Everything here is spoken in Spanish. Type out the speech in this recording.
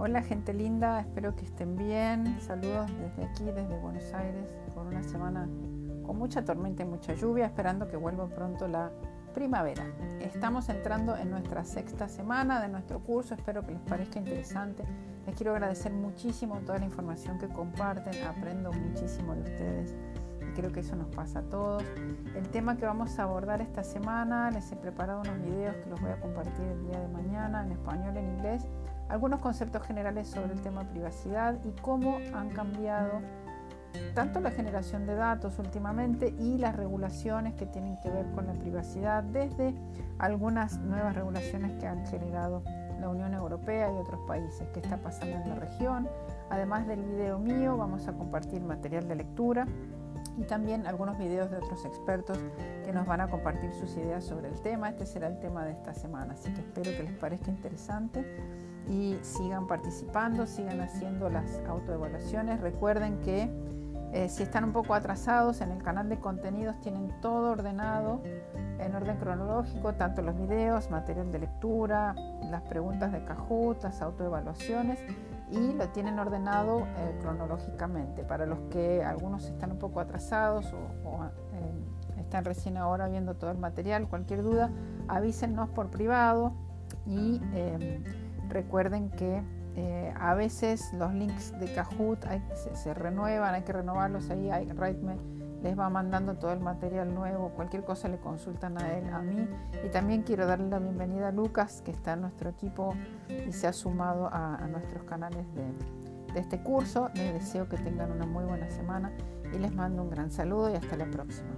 Hola gente linda, espero que estén bien. Saludos desde aquí, desde Buenos Aires, por una semana con mucha tormenta y mucha lluvia, esperando que vuelva pronto la primavera. Estamos entrando en nuestra sexta semana de nuestro curso, espero que les parezca interesante. Les quiero agradecer muchísimo toda la información que comparten, aprendo muchísimo de ustedes y creo que eso nos pasa a todos. El tema que vamos a abordar esta semana, les he preparado unos videos que los voy a compartir el día de mañana en español en inglés algunos conceptos generales sobre el tema privacidad y cómo han cambiado tanto la generación de datos últimamente y las regulaciones que tienen que ver con la privacidad, desde algunas nuevas regulaciones que han generado la Unión Europea y otros países, que está pasando en la región. Además del video mío, vamos a compartir material de lectura y también algunos videos de otros expertos que nos van a compartir sus ideas sobre el tema. Este será el tema de esta semana, así que espero que les parezca interesante y sigan participando, sigan haciendo las autoevaluaciones. Recuerden que eh, si están un poco atrasados en el canal de contenidos tienen todo ordenado en orden cronológico, tanto los videos, material de lectura, las preguntas de Kahoot, las autoevaluaciones y lo tienen ordenado eh, cronológicamente. Para los que algunos están un poco atrasados o, eh, están recién ahora viendo todo el material, cualquier duda, avísennos por privado y Recuerden que eh, a veces los links de Kahoot se, renuevan, hay que renovarlos ahí. Hay, les va mandando todo el material nuevo, cualquier cosa le consultan a él, a mí. Y también quiero darle la bienvenida a Lucas, que está en nuestro equipo y se ha sumado a, nuestros canales de, de este curso. Les deseo que tengan una muy buena semana y les mando un gran saludo y hasta la próxima.